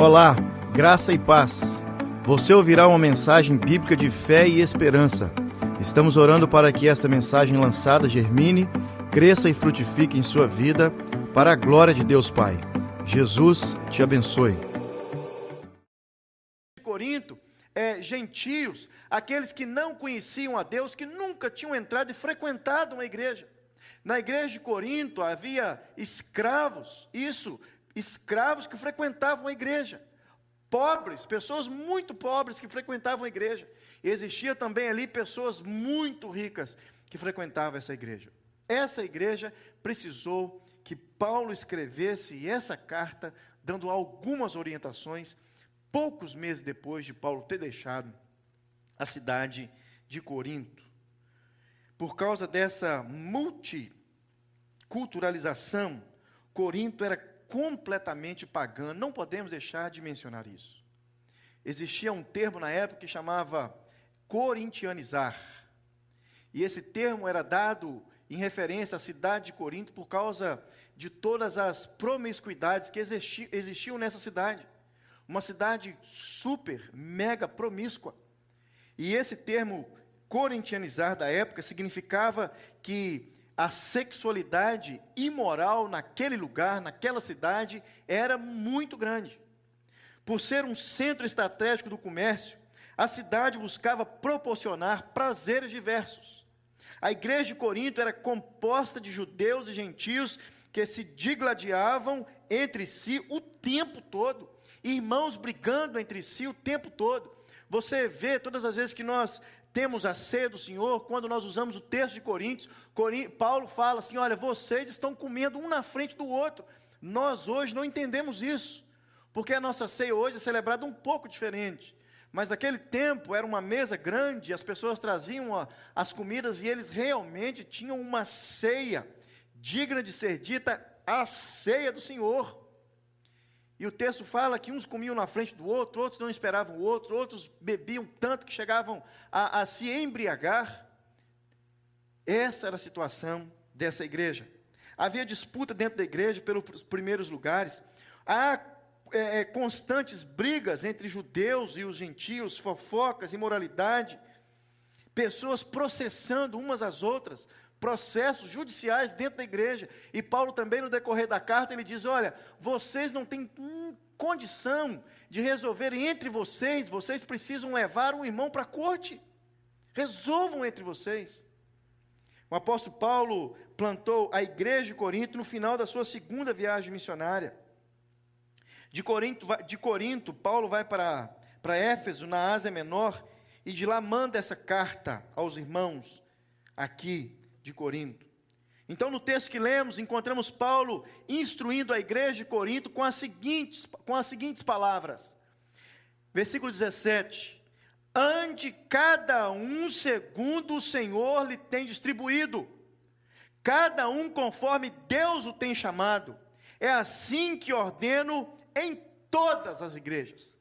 Olá, graça e paz. Você ouvirá uma mensagem bíblica de fé e esperança. Estamos orando para que esta mensagem lançada germine, cresça e frutifique em sua vida, para a glória de Deus Pai. Jesus te abençoe. Corinto, é, gentios, aqueles que não conheciam a Deus, que nunca tinham entrado e frequentado uma igreja. Na igreja de Corinto havia escravos, isso escravos que frequentavam a igreja, pobres, pessoas muito pobres que frequentavam a igreja. E existia também ali pessoas muito ricas que frequentavam essa igreja. Essa igreja precisou que Paulo escrevesse essa carta, dando algumas orientações, poucos meses depois de Paulo ter deixado a cidade de Corinto. Por causa dessa multiculturalização, Corinto era completamente pagã, não podemos deixar de mencionar isso. Existia um termo na época que chamava corintianizar. E esse termo era dado em referência à cidade de Corinto por causa de todas as promiscuidades que existi, existiam nessa cidade. Uma cidade super, mega promíscua. E esse termo corintianizar da época significava que a sexualidade imoral naquele lugar, naquela cidade, era muito grande. Por ser um centro estratégico do comércio, a cidade buscava proporcionar prazeres diversos. A igreja de Corinto era composta de judeus e gentios que se digladiavam entre si o tempo todo, irmãos brigando entre si o tempo todo. Você vê todas as vezes que nós temos a ceia do Senhor, quando nós usamos o texto de Coríntios, Paulo fala assim: olha, vocês estão comendo um na frente do outro. Nós hoje não entendemos isso, porque a nossa ceia hoje é celebrada um pouco diferente. Mas naquele tempo era uma mesa grande, as pessoas traziam as comidas e eles realmente tinham uma ceia digna de ser dita a ceia do Senhor. E o texto fala que uns comiam na frente do outro, outros não esperavam o outro, outros bebiam tanto que chegavam a, a se embriagar. Essa era a situação dessa igreja. Havia disputa dentro da igreja pelos primeiros lugares. Há é, é, constantes brigas entre judeus e os gentios, fofocas, imoralidade, pessoas processando umas às outras, processos judiciais dentro da igreja. E Paulo também, no decorrer da carta, ele diz: Olha, vocês não têm hum, condição de resolver entre vocês, vocês precisam levar um irmão para a corte. Resolvam entre vocês. O apóstolo Paulo plantou a igreja de Corinto no final da sua segunda viagem missionária. De Corinto, de Corinto Paulo vai para, para Éfeso, na Ásia Menor, e de lá manda essa carta aos irmãos aqui de Corinto. Então, no texto que lemos, encontramos Paulo instruindo a igreja de Corinto com as seguintes, com as seguintes palavras. Versículo 17: Ande cada um segundo o Senhor lhe tem distribuído, cada um conforme Deus o tem chamado. É assim que ordeno em todas as igrejas.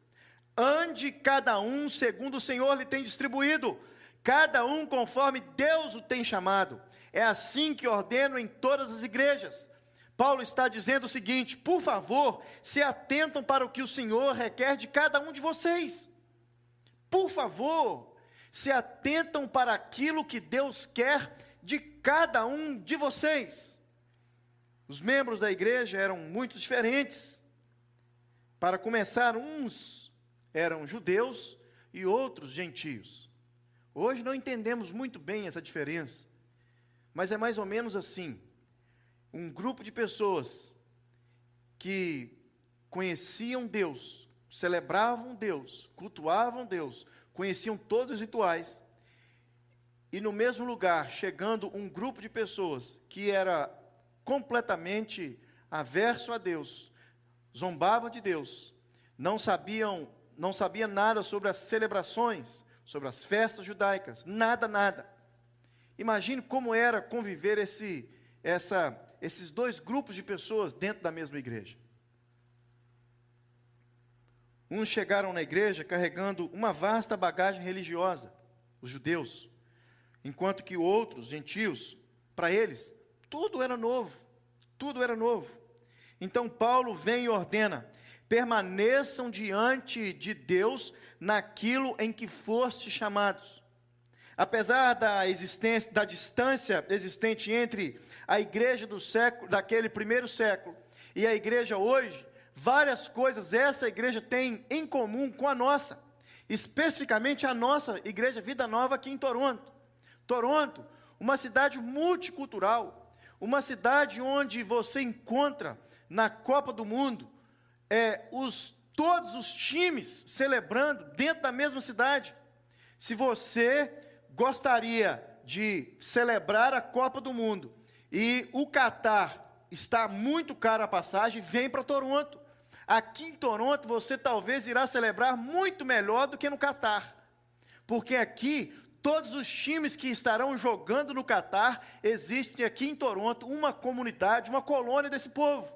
Ande cada um segundo o Senhor lhe tem distribuído, cada um conforme Deus o tem chamado. É assim que ordeno em todas as igrejas. Paulo está dizendo o seguinte: por favor, se atentam para o que o Senhor requer de cada um de vocês. Por favor, se atentam para aquilo que Deus quer de cada um de vocês. Os membros da igreja eram muito diferentes. Para começar, uns eram judeus e outros gentios. Hoje não entendemos muito bem essa diferença. Mas é mais ou menos assim: um grupo de pessoas que conheciam Deus, celebravam Deus, cultuavam Deus, conheciam todos os rituais, e no mesmo lugar, chegando um grupo de pessoas que era completamente averso a Deus, zombavam de Deus, não sabiam, não sabia nada sobre as celebrações, sobre as festas judaicas, nada, nada. Imagine como era conviver esse, essa, esses dois grupos de pessoas dentro da mesma igreja. Uns chegaram na igreja carregando uma vasta bagagem religiosa, os judeus, enquanto que outros, gentios, para eles, tudo era novo, tudo era novo. Então Paulo vem e ordena: permaneçam diante de Deus naquilo em que foste chamados. Apesar da existência, da distância existente entre a igreja do século, daquele primeiro século e a igreja hoje, várias coisas essa igreja tem em comum com a nossa, especificamente a nossa igreja Vida Nova aqui em Toronto. Toronto, uma cidade multicultural, uma cidade onde você encontra na Copa do Mundo é, os, todos os times celebrando dentro da mesma cidade. Se você gostaria de celebrar a Copa do Mundo e o Catar está muito caro a passagem, vem para Toronto. Aqui em Toronto você talvez irá celebrar muito melhor do que no Catar. Porque aqui todos os times que estarão jogando no Catar, existem aqui em Toronto uma comunidade, uma colônia desse povo.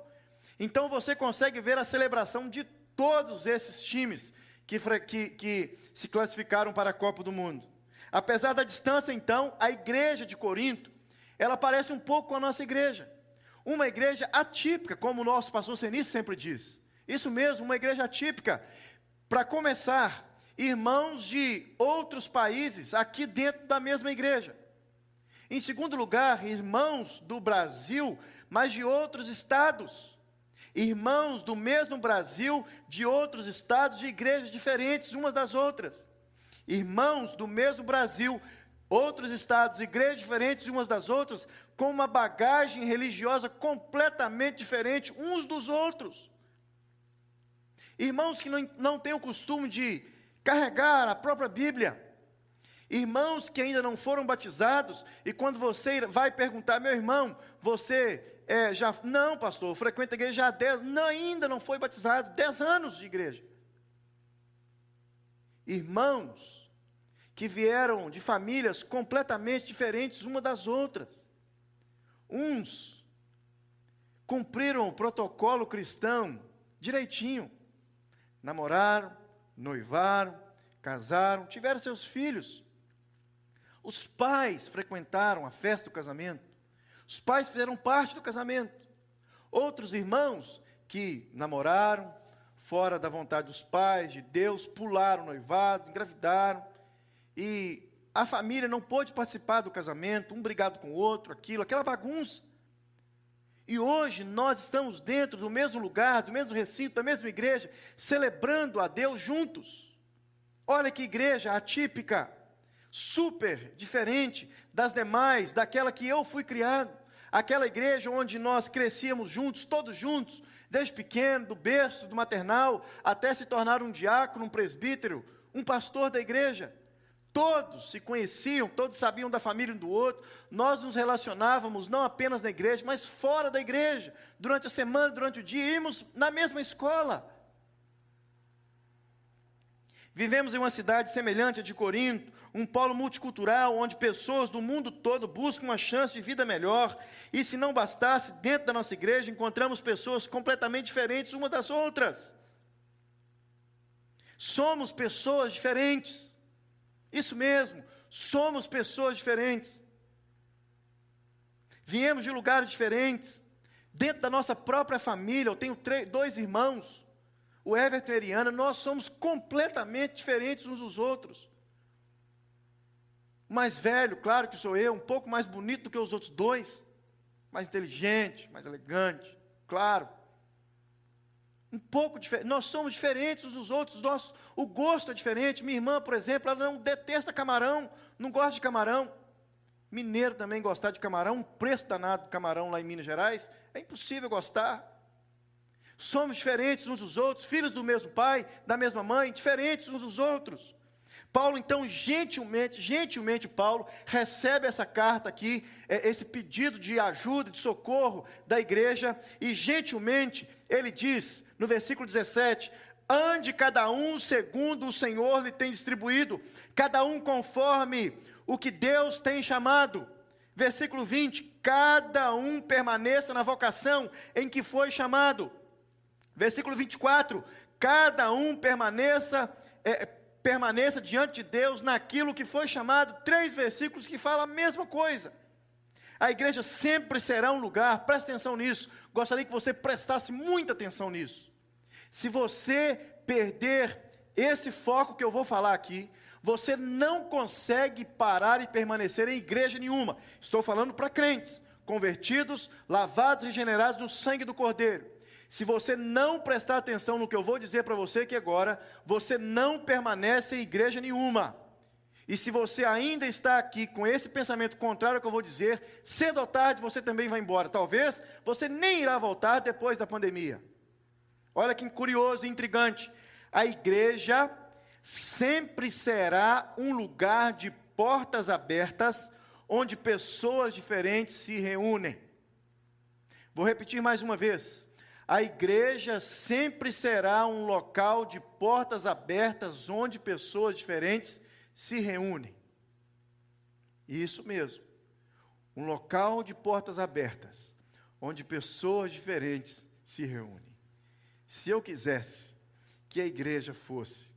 Então você consegue ver a celebração de todos esses times que, que, que se classificaram para a Copa do Mundo. Apesar da distância, então, a igreja de Corinto, ela parece um pouco com a nossa igreja. Uma igreja atípica, como o nosso pastor Senis sempre diz. Isso mesmo, uma igreja atípica. Para começar, irmãos de outros países aqui dentro da mesma igreja. Em segundo lugar, irmãos do Brasil, mas de outros estados. Irmãos do mesmo Brasil, de outros estados, de igrejas diferentes umas das outras. Irmãos do mesmo Brasil, outros estados, igrejas diferentes umas das outras, com uma bagagem religiosa completamente diferente uns dos outros. Irmãos que não, não têm o costume de carregar a própria Bíblia. Irmãos que ainda não foram batizados, e quando você vai perguntar, meu irmão, você é, já. Não, pastor, frequenta a igreja há 10, não, ainda não foi batizado, 10 anos de igreja. Irmãos que vieram de famílias completamente diferentes uma das outras. Uns cumpriram o protocolo cristão direitinho, namoraram, noivaram, casaram, tiveram seus filhos. Os pais frequentaram a festa do casamento. Os pais fizeram parte do casamento. Outros irmãos que namoraram, fora da vontade dos pais, de Deus, pularam o noivado, engravidaram. E a família não pôde participar do casamento, um brigado com o outro, aquilo, aquela bagunça. E hoje nós estamos dentro do mesmo lugar, do mesmo recinto, da mesma igreja, celebrando a Deus juntos. Olha que igreja atípica, super diferente das demais, daquela que eu fui criado. Aquela igreja onde nós crescíamos juntos, todos juntos, desde pequeno, do berço, do maternal, até se tornar um diácono, um presbítero, um pastor da igreja. Todos se conheciam, todos sabiam da família um do outro. Nós nos relacionávamos não apenas na igreja, mas fora da igreja. Durante a semana, durante o dia, íamos na mesma escola. Vivemos em uma cidade semelhante a de Corinto, um polo multicultural onde pessoas do mundo todo buscam uma chance de vida melhor. E se não bastasse, dentro da nossa igreja encontramos pessoas completamente diferentes umas das outras. Somos pessoas diferentes. Isso mesmo, somos pessoas diferentes. Viemos de lugares diferentes. Dentro da nossa própria família, eu tenho três, dois irmãos, o Everton e a Eriana, nós somos completamente diferentes uns dos outros. Mais velho, claro que sou eu, um pouco mais bonito do que os outros dois, mais inteligente, mais elegante, claro um pouco diferente. Nós somos diferentes uns dos outros, o gosto é diferente. Minha irmã, por exemplo, ela não detesta camarão, não gosta de camarão. Mineiro também gostar de camarão, um preço danado de camarão lá em Minas Gerais, é impossível gostar. Somos diferentes uns dos outros, filhos do mesmo pai, da mesma mãe, diferentes uns dos outros. Paulo, então, gentilmente, gentilmente, Paulo recebe essa carta aqui, é, esse pedido de ajuda, de socorro da igreja, e gentilmente ele diz no versículo 17: ande cada um segundo o Senhor lhe tem distribuído, cada um conforme o que Deus tem chamado. Versículo 20: cada um permaneça na vocação em que foi chamado. Versículo 24: cada um permaneça. É, permaneça diante de Deus naquilo que foi chamado, três versículos que falam a mesma coisa. A igreja sempre será um lugar, preste atenção nisso, gostaria que você prestasse muita atenção nisso. Se você perder esse foco que eu vou falar aqui, você não consegue parar e permanecer em igreja nenhuma. Estou falando para crentes, convertidos, lavados e regenerados no sangue do Cordeiro. Se você não prestar atenção no que eu vou dizer para você aqui agora, você não permanece em igreja nenhuma. E se você ainda está aqui com esse pensamento contrário ao que eu vou dizer, cedo ou tarde você também vai embora. Talvez você nem irá voltar depois da pandemia. Olha que curioso e intrigante. A igreja sempre será um lugar de portas abertas, onde pessoas diferentes se reúnem. Vou repetir mais uma vez. A igreja sempre será um local de portas abertas, onde pessoas diferentes se reúnem. Isso mesmo. Um local de portas abertas, onde pessoas diferentes se reúnem. Se eu quisesse que a igreja fosse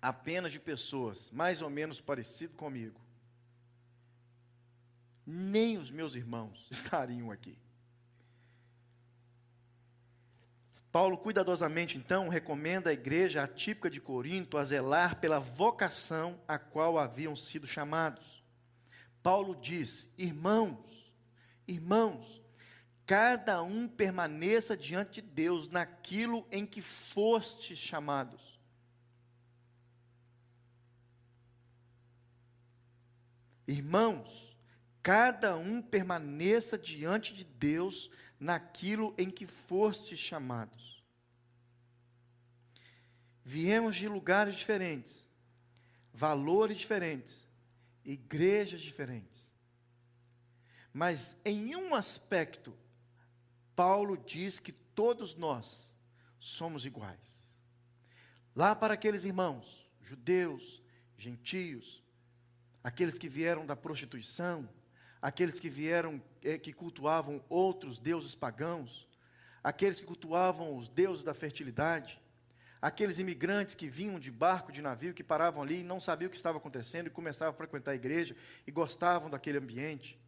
apenas de pessoas mais ou menos parecido comigo, nem os meus irmãos estariam aqui. Paulo cuidadosamente, então, recomenda à igreja atípica de Corinto a zelar pela vocação a qual haviam sido chamados. Paulo diz: irmãos, irmãos, cada um permaneça diante de Deus naquilo em que fostes chamados. Irmãos, cada um permaneça diante de Deus naquilo em que fostes chamados. Viemos de lugares diferentes, valores diferentes, igrejas diferentes. Mas em um aspecto, Paulo diz que todos nós somos iguais. Lá para aqueles irmãos, judeus, gentios, aqueles que vieram da prostituição, aqueles que vieram, é, que cultuavam outros deuses pagãos, aqueles que cultuavam os deuses da fertilidade, aqueles imigrantes que vinham de barco, de navio, que paravam ali e não sabiam o que estava acontecendo e começavam a frequentar a igreja e gostavam daquele ambiente,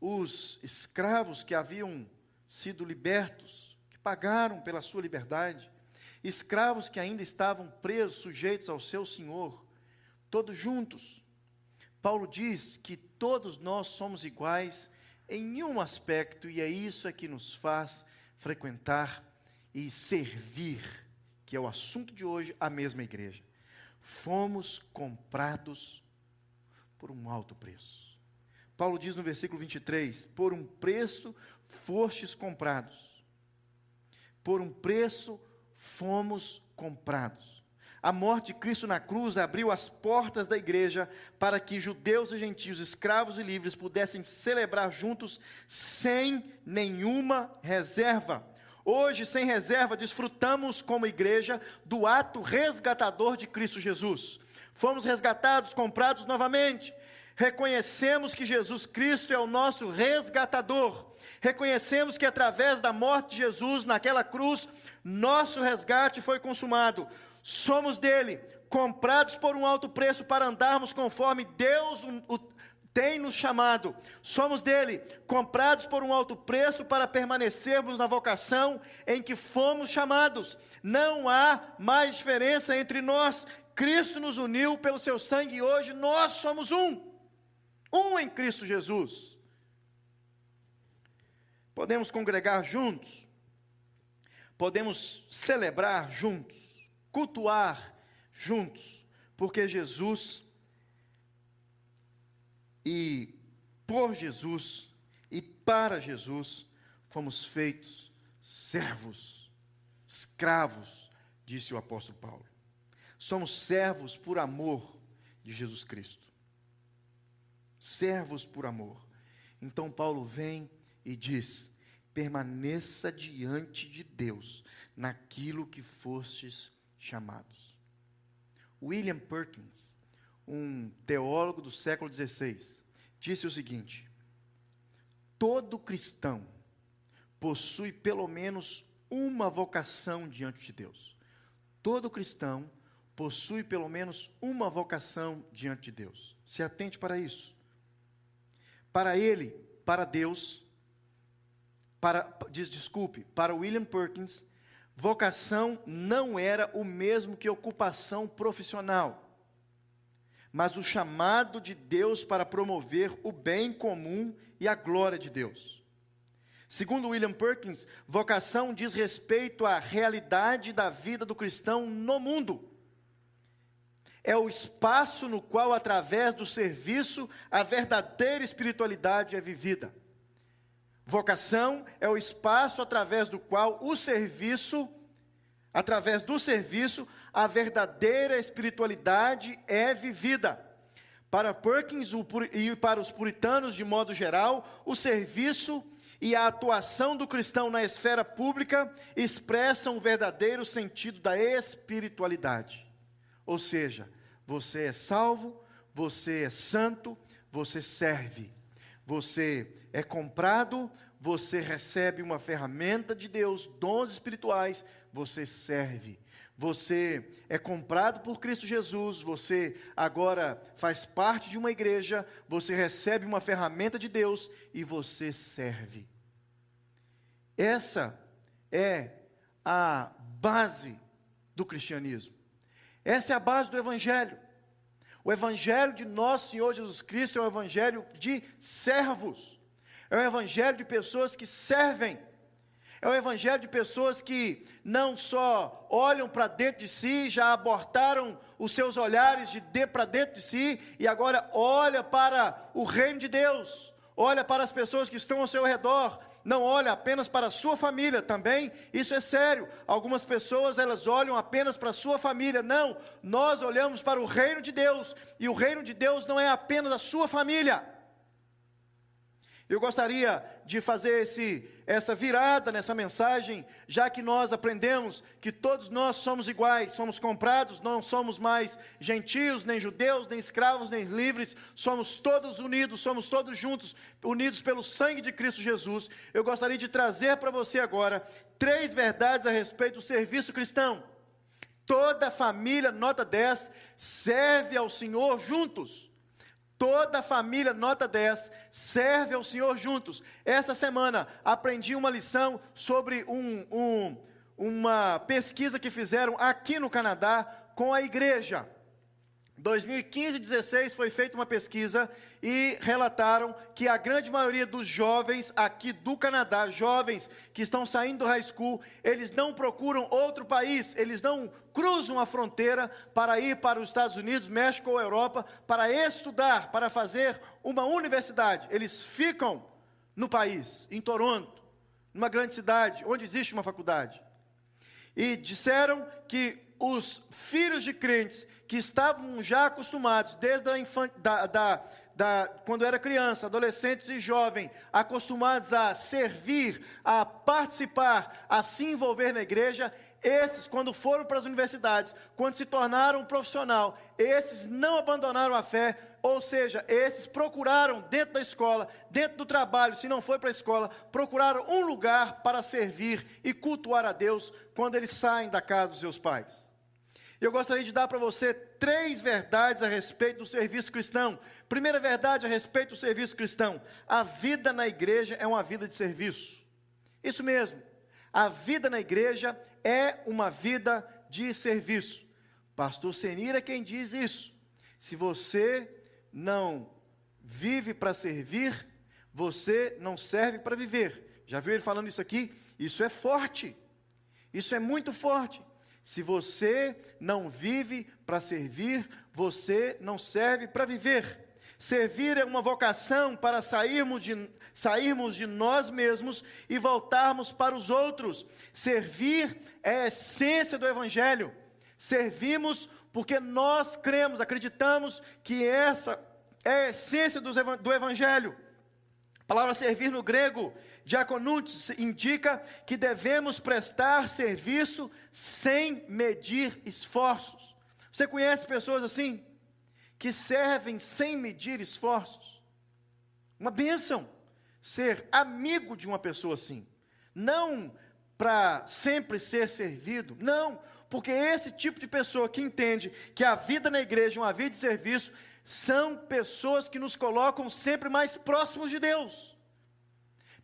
os escravos que haviam sido libertos, que pagaram pela sua liberdade, escravos que ainda estavam presos, sujeitos ao seu senhor, todos juntos, Paulo diz que todos nós somos iguais em um aspecto, e é isso é que nos faz frequentar e servir, que é o assunto de hoje, a mesma igreja. Fomos comprados por um alto preço. Paulo diz no versículo 23: Por um preço fostes comprados. Por um preço fomos comprados. A morte de Cristo na cruz abriu as portas da igreja para que judeus e gentios, escravos e livres, pudessem celebrar juntos sem nenhuma reserva. Hoje, sem reserva, desfrutamos como igreja do ato resgatador de Cristo Jesus. Fomos resgatados, comprados novamente. Reconhecemos que Jesus Cristo é o nosso resgatador. Reconhecemos que através da morte de Jesus naquela cruz, nosso resgate foi consumado somos dele, comprados por um alto preço para andarmos conforme Deus o, tem nos chamado. Somos dele, comprados por um alto preço para permanecermos na vocação em que fomos chamados. Não há mais diferença entre nós. Cristo nos uniu pelo seu sangue e hoje nós somos um. Um em Cristo Jesus. Podemos congregar juntos. Podemos celebrar juntos cultuar juntos, porque Jesus e por Jesus e para Jesus fomos feitos servos, escravos, disse o apóstolo Paulo. Somos servos por amor de Jesus Cristo. Servos por amor. Então Paulo vem e diz: permaneça diante de Deus naquilo que fostes chamados. William Perkins, um teólogo do século XVI, disse o seguinte: todo cristão possui pelo menos uma vocação diante de Deus. Todo cristão possui pelo menos uma vocação diante de Deus. Se atente para isso. Para ele, para Deus, para diz desculpe, para William Perkins, vocação não era o mesmo que ocupação profissional, mas o chamado de Deus para promover o bem comum e a glória de Deus. Segundo William Perkins, vocação diz respeito à realidade da vida do cristão no mundo. É o espaço no qual, através do serviço, a verdadeira espiritualidade é vivida. Vocação é o espaço através do qual o serviço, através do serviço, a verdadeira espiritualidade é vivida. Para Perkins e para os puritanos de modo geral, o serviço e a atuação do cristão na esfera pública expressam o verdadeiro sentido da espiritualidade. Ou seja, você é salvo, você é santo, você serve. Você é comprado, você recebe uma ferramenta de Deus, dons espirituais, você serve. Você é comprado por Cristo Jesus, você agora faz parte de uma igreja, você recebe uma ferramenta de Deus e você serve. Essa é a base do cristianismo. Essa é a base do Evangelho. O Evangelho de nosso Senhor Jesus Cristo é um Evangelho de servos, é um Evangelho de pessoas que servem, é um Evangelho de pessoas que não só olham para dentro de si, já abortaram os seus olhares de, de para dentro de si e agora olha para o reino de Deus, olha para as pessoas que estão ao seu redor, não olha apenas para a sua família também, isso é sério. Algumas pessoas elas olham apenas para a sua família. Não, nós olhamos para o reino de Deus, e o reino de Deus não é apenas a sua família. Eu gostaria de fazer esse, essa virada nessa mensagem, já que nós aprendemos que todos nós somos iguais, somos comprados, não somos mais gentios, nem judeus, nem escravos, nem livres, somos todos unidos, somos todos juntos, unidos pelo sangue de Cristo Jesus. Eu gostaria de trazer para você agora três verdades a respeito do serviço cristão. Toda família, nota 10, serve ao Senhor juntos. Toda a família, nota 10, serve ao Senhor juntos. Essa semana aprendi uma lição sobre um, um, uma pesquisa que fizeram aqui no Canadá com a igreja. 2015 e 2016 foi feita uma pesquisa e relataram que a grande maioria dos jovens aqui do Canadá, jovens que estão saindo do high school, eles não procuram outro país, eles não cruzam a fronteira para ir para os Estados Unidos, México ou Europa para estudar, para fazer uma universidade. Eles ficam no país, em Toronto, numa grande cidade onde existe uma faculdade. E disseram que os filhos de crentes que estavam já acostumados, desde a da, da, da, quando era criança, adolescentes e jovem, acostumados a servir, a participar, a se envolver na igreja, esses, quando foram para as universidades, quando se tornaram profissional, esses não abandonaram a fé, ou seja, esses procuraram dentro da escola, dentro do trabalho, se não foi para a escola, procuraram um lugar para servir e cultuar a Deus quando eles saem da casa dos seus pais. Eu gostaria de dar para você três verdades a respeito do serviço cristão. Primeira verdade a respeito do serviço cristão: a vida na igreja é uma vida de serviço. Isso mesmo, a vida na igreja é uma vida de serviço. Pastor Senira é quem diz isso. Se você não vive para servir, você não serve para viver. Já viu ele falando isso aqui? Isso é forte. Isso é muito forte. Se você não vive para servir, você não serve para viver. Servir é uma vocação para sairmos de, sairmos de nós mesmos e voltarmos para os outros. Servir é a essência do Evangelho. Servimos porque nós cremos, acreditamos que essa é a essência do Evangelho. A palavra servir no grego Diaconutes indica que devemos prestar serviço sem medir esforços. Você conhece pessoas assim? Que servem sem medir esforços? Uma bênção ser amigo de uma pessoa assim. Não para sempre ser servido, não, porque esse tipo de pessoa que entende que a vida na igreja é uma vida de serviço, são pessoas que nos colocam sempre mais próximos de Deus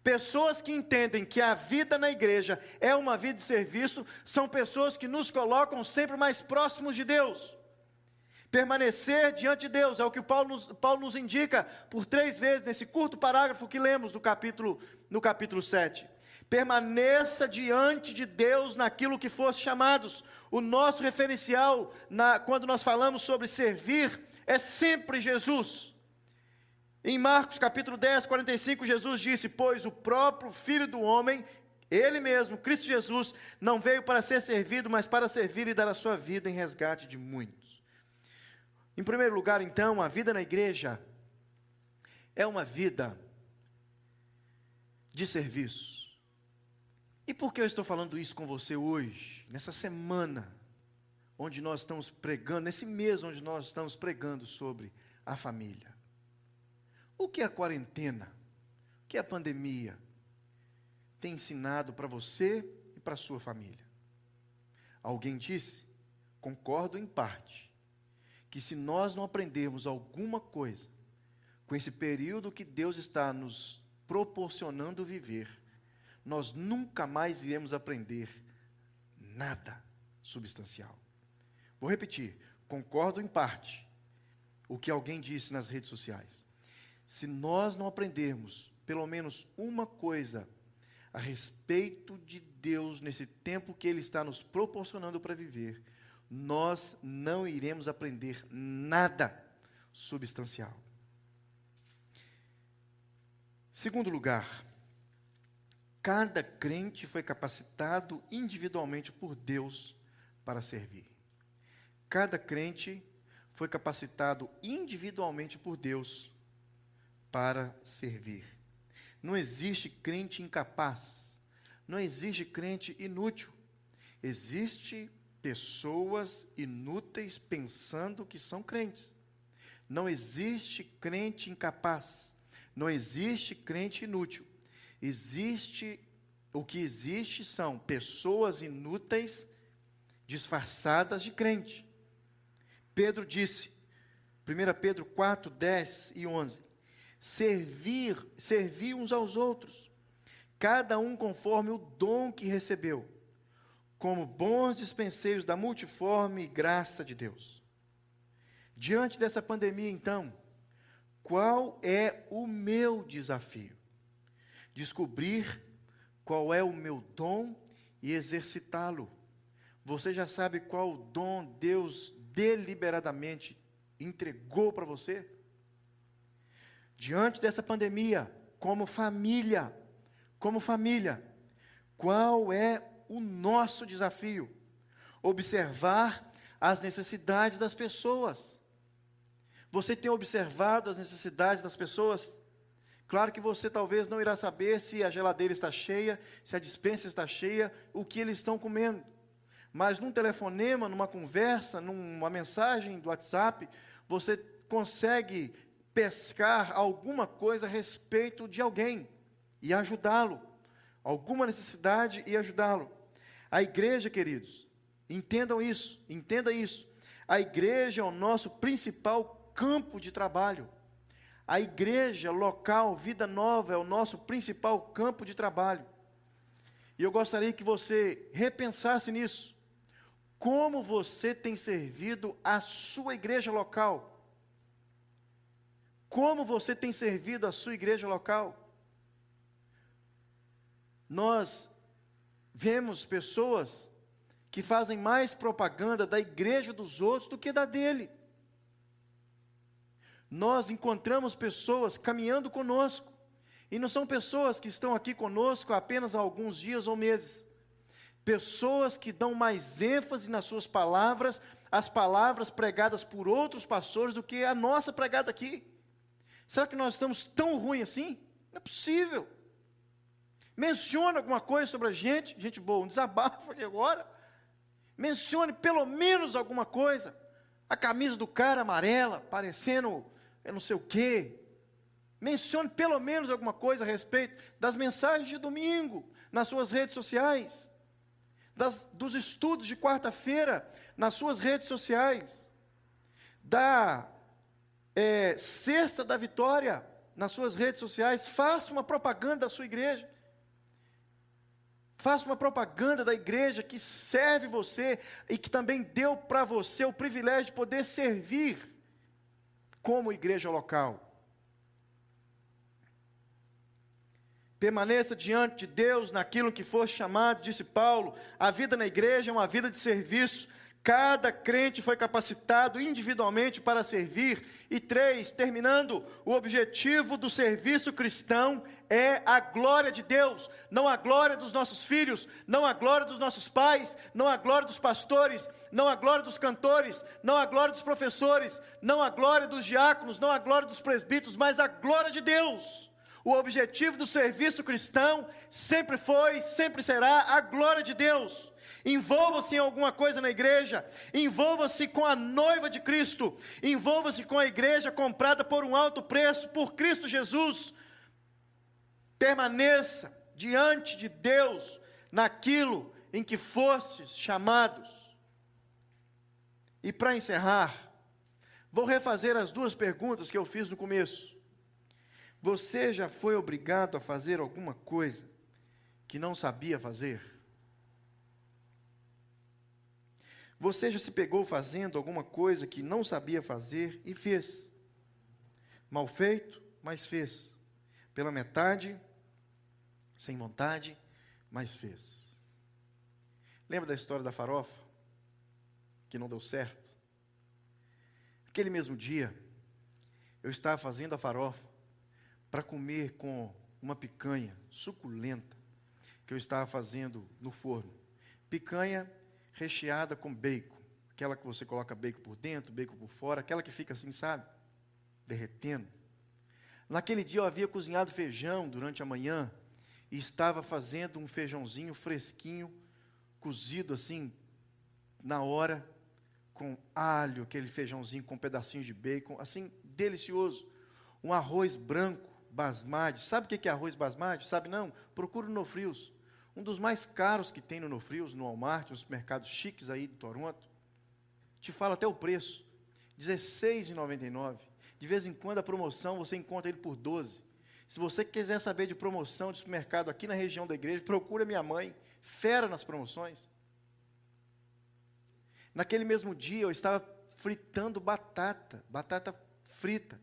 Pessoas que entendem que a vida na igreja é uma vida de serviço, são pessoas que nos colocam sempre mais próximos de Deus. Permanecer diante de Deus é o que Paulo nos, Paulo nos indica por três vezes nesse curto parágrafo que lemos do capítulo, no capítulo 7. Permaneça diante de Deus naquilo que fosse chamados. O nosso referencial, na, quando nós falamos sobre servir, é sempre Jesus. Em Marcos capítulo 10, 45, Jesus disse: Pois o próprio Filho do Homem, Ele mesmo, Cristo Jesus, não veio para ser servido, mas para servir e dar a sua vida em resgate de muitos. Em primeiro lugar, então, a vida na igreja é uma vida de serviço. E por que eu estou falando isso com você hoje, nessa semana, onde nós estamos pregando, nesse mês onde nós estamos pregando sobre a família? O que a quarentena, o que a pandemia tem ensinado para você e para sua família? Alguém disse, concordo em parte, que se nós não aprendermos alguma coisa com esse período que Deus está nos proporcionando viver, nós nunca mais iremos aprender nada substancial. Vou repetir, concordo em parte o que alguém disse nas redes sociais. Se nós não aprendermos pelo menos uma coisa a respeito de Deus nesse tempo que Ele está nos proporcionando para viver, nós não iremos aprender nada substancial. Segundo lugar, cada crente foi capacitado individualmente por Deus para servir. Cada crente foi capacitado individualmente por Deus para servir. Não existe crente incapaz. Não existe crente inútil. Existe pessoas inúteis pensando que são crentes. Não existe crente incapaz. Não existe crente inútil. Existe o que existe são pessoas inúteis disfarçadas de crente. Pedro disse, 1 Pedro 4, 10 e 11: servir, servir uns aos outros, cada um conforme o dom que recebeu, como bons dispenseiros da multiforme graça de Deus. Diante dessa pandemia, então, qual é o meu desafio? Descobrir qual é o meu dom e exercitá-lo. Você já sabe qual dom Deus deliberadamente entregou para você? Diante dessa pandemia, como família, como família, qual é o nosso desafio? Observar as necessidades das pessoas. Você tem observado as necessidades das pessoas? Claro que você talvez não irá saber se a geladeira está cheia, se a dispensa está cheia, o que eles estão comendo. Mas num telefonema, numa conversa, numa mensagem do WhatsApp, você consegue pescar alguma coisa a respeito de alguém e ajudá-lo, alguma necessidade e ajudá-lo. A igreja, queridos, entendam isso, entenda isso. A igreja é o nosso principal campo de trabalho. A igreja local, Vida Nova, é o nosso principal campo de trabalho. E eu gostaria que você repensasse nisso. Como você tem servido a sua igreja local? Como você tem servido a sua igreja local? Nós vemos pessoas que fazem mais propaganda da igreja dos outros do que da dele. Nós encontramos pessoas caminhando conosco, e não são pessoas que estão aqui conosco apenas há alguns dias ou meses. Pessoas que dão mais ênfase nas suas palavras, as palavras pregadas por outros pastores, do que a nossa pregada aqui. Será que nós estamos tão ruim assim? Não é possível. Mencione alguma coisa sobre a gente, gente boa, um desabafo de agora. Mencione pelo menos alguma coisa. A camisa do cara amarela, parecendo não sei o quê. Mencione pelo menos alguma coisa a respeito das mensagens de domingo nas suas redes sociais, das, dos estudos de quarta-feira nas suas redes sociais, da é, Cesta da Vitória nas suas redes sociais, faça uma propaganda da sua igreja. Faça uma propaganda da igreja que serve você e que também deu para você o privilégio de poder servir como igreja local. Permaneça diante de Deus naquilo que for chamado, disse Paulo. A vida na igreja é uma vida de serviço. Cada crente foi capacitado individualmente para servir. E três, terminando, o objetivo do serviço cristão é a glória de Deus, não a glória dos nossos filhos, não a glória dos nossos pais, não a glória dos pastores, não a glória dos cantores, não a glória dos professores, não a glória dos diáconos, não a glória dos presbíteros, mas a glória de Deus. O objetivo do serviço cristão sempre foi, sempre será a glória de Deus. Envolva-se em alguma coisa na igreja, envolva-se com a noiva de Cristo, envolva-se com a igreja comprada por um alto preço por Cristo Jesus. Permaneça diante de Deus naquilo em que fostes chamados. E para encerrar, vou refazer as duas perguntas que eu fiz no começo. Você já foi obrigado a fazer alguma coisa que não sabia fazer? Você já se pegou fazendo alguma coisa que não sabia fazer e fez? Mal feito, mas fez. Pela metade, sem vontade, mas fez. Lembra da história da farofa? Que não deu certo? Aquele mesmo dia, eu estava fazendo a farofa para comer com uma picanha suculenta que eu estava fazendo no forno. Picanha recheada com bacon. Aquela que você coloca bacon por dentro, bacon por fora, aquela que fica assim, sabe? Derretendo. Naquele dia eu havia cozinhado feijão durante a manhã e estava fazendo um feijãozinho fresquinho, cozido assim, na hora, com alho, aquele feijãozinho com pedacinhos de bacon, assim, delicioso. Um arroz branco, basmati. Sabe o que é arroz basmati? Sabe não? Procura no Frios um dos mais caros que tem no Nofrios, no Walmart, nos mercados chiques aí de Toronto. Te fala até o preço, R$16,99. De vez em quando a promoção você encontra ele por 12. Se você quiser saber de promoção de supermercado aqui na região da igreja, procura minha mãe, fera nas promoções. Naquele mesmo dia eu estava fritando batata, batata frita.